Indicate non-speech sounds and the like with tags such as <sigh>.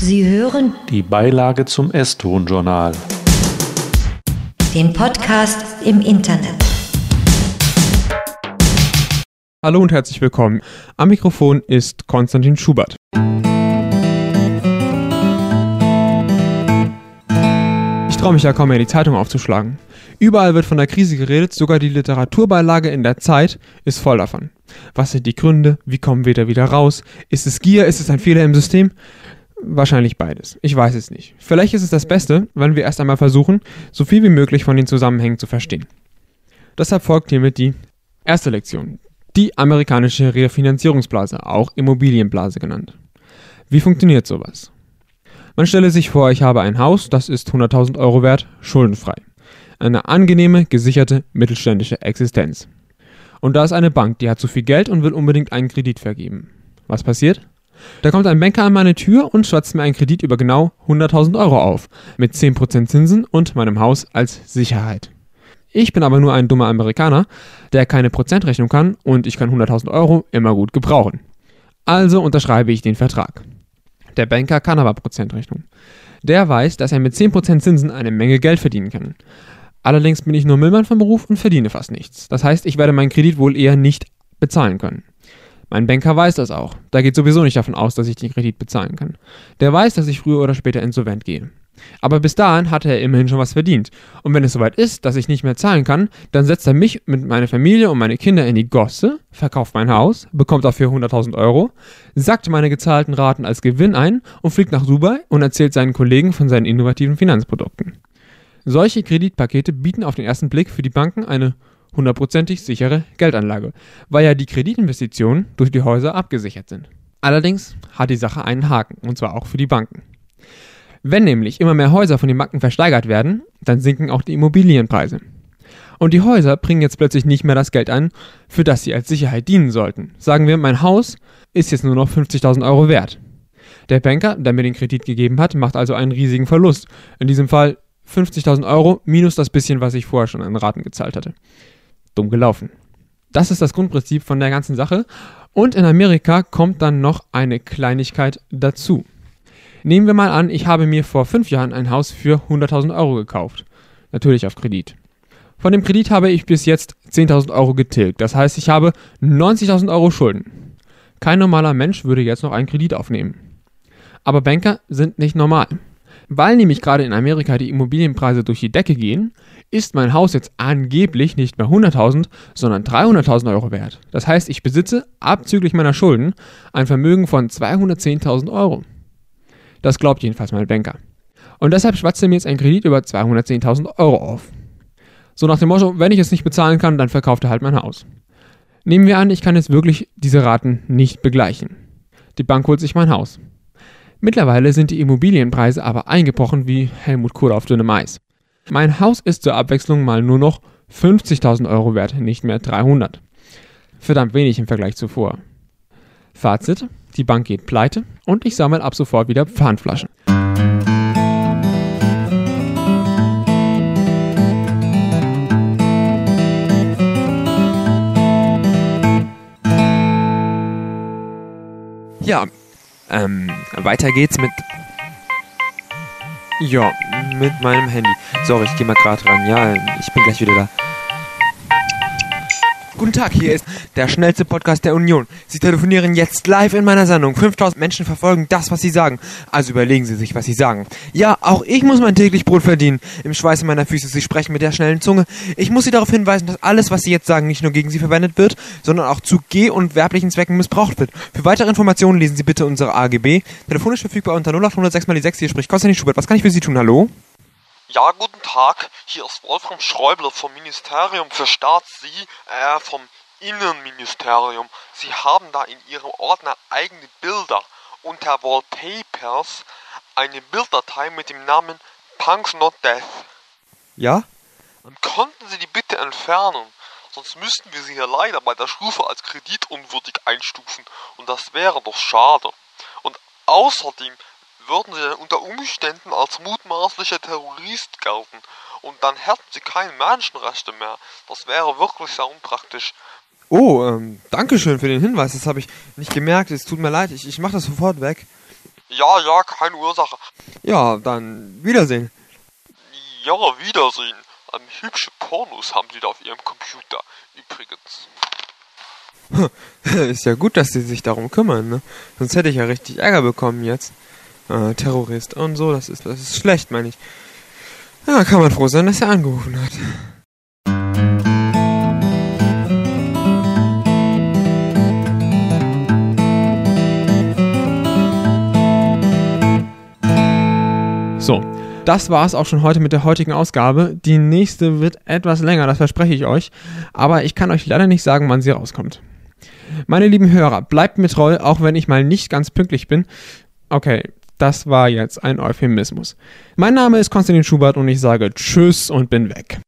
Sie hören Die Beilage zum S-Ton-Journal. den Podcast im Internet. Hallo und herzlich willkommen. Am Mikrofon ist Konstantin Schubert. Ich traue mich ja kaum mehr, die Zeitung aufzuschlagen. Überall wird von der Krise geredet, sogar die Literaturbeilage in der Zeit ist voll davon. Was sind die Gründe? Wie kommen wir da wieder raus? Ist es Gier? Ist es ein Fehler im System? Wahrscheinlich beides. Ich weiß es nicht. Vielleicht ist es das Beste, wenn wir erst einmal versuchen, so viel wie möglich von den Zusammenhängen zu verstehen. Deshalb folgt hiermit die erste Lektion. Die amerikanische Refinanzierungsblase, auch Immobilienblase genannt. Wie funktioniert sowas? Man stelle sich vor, ich habe ein Haus, das ist 100.000 Euro wert, schuldenfrei. Eine angenehme, gesicherte, mittelständische Existenz. Und da ist eine Bank, die hat zu viel Geld und will unbedingt einen Kredit vergeben. Was passiert? Da kommt ein Banker an meine Tür und schwatzt mir einen Kredit über genau 100.000 Euro auf, mit 10% Zinsen und meinem Haus als Sicherheit. Ich bin aber nur ein dummer Amerikaner, der keine Prozentrechnung kann und ich kann 100.000 Euro immer gut gebrauchen. Also unterschreibe ich den Vertrag. Der Banker kann aber Prozentrechnung. Der weiß, dass er mit 10% Zinsen eine Menge Geld verdienen kann. Allerdings bin ich nur Müllmann vom Beruf und verdiene fast nichts. Das heißt, ich werde meinen Kredit wohl eher nicht bezahlen können. Mein Banker weiß das auch. Da geht sowieso nicht davon aus, dass ich den Kredit bezahlen kann. Der weiß, dass ich früher oder später insolvent gehe. Aber bis dahin hat er immerhin schon was verdient. Und wenn es soweit ist, dass ich nicht mehr zahlen kann, dann setzt er mich mit meiner Familie und meine Kinder in die Gosse, verkauft mein Haus, bekommt dafür 100.000 Euro, sackt meine gezahlten Raten als Gewinn ein und fliegt nach Dubai und erzählt seinen Kollegen von seinen innovativen Finanzprodukten. Solche Kreditpakete bieten auf den ersten Blick für die Banken eine hundertprozentig sichere Geldanlage, weil ja die Kreditinvestitionen durch die Häuser abgesichert sind. Allerdings hat die Sache einen Haken, und zwar auch für die Banken. Wenn nämlich immer mehr Häuser von den Banken versteigert werden, dann sinken auch die Immobilienpreise. Und die Häuser bringen jetzt plötzlich nicht mehr das Geld ein, für das sie als Sicherheit dienen sollten. Sagen wir, mein Haus ist jetzt nur noch 50.000 Euro wert. Der Banker, der mir den Kredit gegeben hat, macht also einen riesigen Verlust. In diesem Fall 50.000 Euro minus das bisschen, was ich vorher schon an Raten gezahlt hatte. Dumm gelaufen. Das ist das Grundprinzip von der ganzen Sache. Und in Amerika kommt dann noch eine Kleinigkeit dazu. Nehmen wir mal an, ich habe mir vor fünf Jahren ein Haus für 100.000 Euro gekauft. Natürlich auf Kredit. Von dem Kredit habe ich bis jetzt 10.000 Euro getilgt. Das heißt, ich habe 90.000 Euro Schulden. Kein normaler Mensch würde jetzt noch einen Kredit aufnehmen. Aber Banker sind nicht normal. Weil nämlich gerade in Amerika die Immobilienpreise durch die Decke gehen, ist mein Haus jetzt angeblich nicht mehr 100.000, sondern 300.000 Euro wert. Das heißt, ich besitze, abzüglich meiner Schulden, ein Vermögen von 210.000 Euro. Das glaubt jedenfalls mein Banker. Und deshalb schwatzt er mir jetzt einen Kredit über 210.000 Euro auf. So nach dem Motto, wenn ich es nicht bezahlen kann, dann verkauft er halt mein Haus. Nehmen wir an, ich kann jetzt wirklich diese Raten nicht begleichen. Die Bank holt sich mein Haus. Mittlerweile sind die Immobilienpreise aber eingebrochen wie Helmut Kohl auf dünnem Eis. Mein Haus ist zur Abwechslung mal nur noch 50.000 Euro wert, nicht mehr 300. Verdammt wenig im Vergleich zuvor. Fazit, die Bank geht pleite und ich sammle ab sofort wieder Pfandflaschen. Ja, ähm, weiter geht's mit. Ja, mit meinem Handy. Sorry, ich geh mal gerade ran. Ja, ich bin gleich wieder da. Guten Tag, hier ist der schnellste Podcast der Union. Sie telefonieren jetzt live in meiner Sendung. 5000 Menschen verfolgen das, was Sie sagen. Also überlegen Sie sich, was Sie sagen. Ja, auch ich muss mein täglich Brot verdienen. Im Schweiße meiner Füße, Sie sprechen mit der schnellen Zunge. Ich muss Sie darauf hinweisen, dass alles, was Sie jetzt sagen, nicht nur gegen Sie verwendet wird, sondern auch zu geh- und werblichen Zwecken missbraucht wird. Für weitere Informationen lesen Sie bitte unsere AGB. Telefonisch verfügbar unter 0806 mal die 6. Hier spricht Konstantin Schubert. Was kann ich für Sie tun? Hallo? Ja, guten Tag. Hier ist Wolfram Schäuble vom Ministerium für Staat. Sie, äh, vom Innenministerium. Sie haben da in Ihrem Ordner eigene Bilder. Unter Wallpapers eine Bilddatei mit dem Namen Punks Not Death. Ja? Und könnten Sie die bitte entfernen? Sonst müssten wir Sie hier leider bei der Stufe als kreditunwürdig einstufen. Und das wäre doch schade. Und außerdem würden sie dann unter Umständen als mutmaßlicher Terrorist gelten und dann hätten sie keine Menschenrechte mehr. Das wäre wirklich sehr unpraktisch. Oh, ähm, Dankeschön für den Hinweis. Das habe ich nicht gemerkt. Es tut mir leid. Ich, ich mache das sofort weg. Ja, ja, keine Ursache. Ja, dann Wiedersehen. Ja, Wiedersehen. Ähm, hübsche Pornos haben Sie da auf Ihrem Computer. Übrigens. <laughs> Ist ja gut, dass Sie sich darum kümmern, ne? Sonst hätte ich ja richtig Ärger bekommen jetzt. Äh, Terrorist und so, das ist, das ist schlecht, meine ich. Ja, kann man froh sein, dass er angerufen hat. So, das war es auch schon heute mit der heutigen Ausgabe. Die nächste wird etwas länger, das verspreche ich euch. Aber ich kann euch leider nicht sagen, wann sie rauskommt. Meine lieben Hörer, bleibt mir treu, auch wenn ich mal nicht ganz pünktlich bin. Okay, das war jetzt ein Euphemismus. Mein Name ist Konstantin Schubert und ich sage Tschüss und bin weg.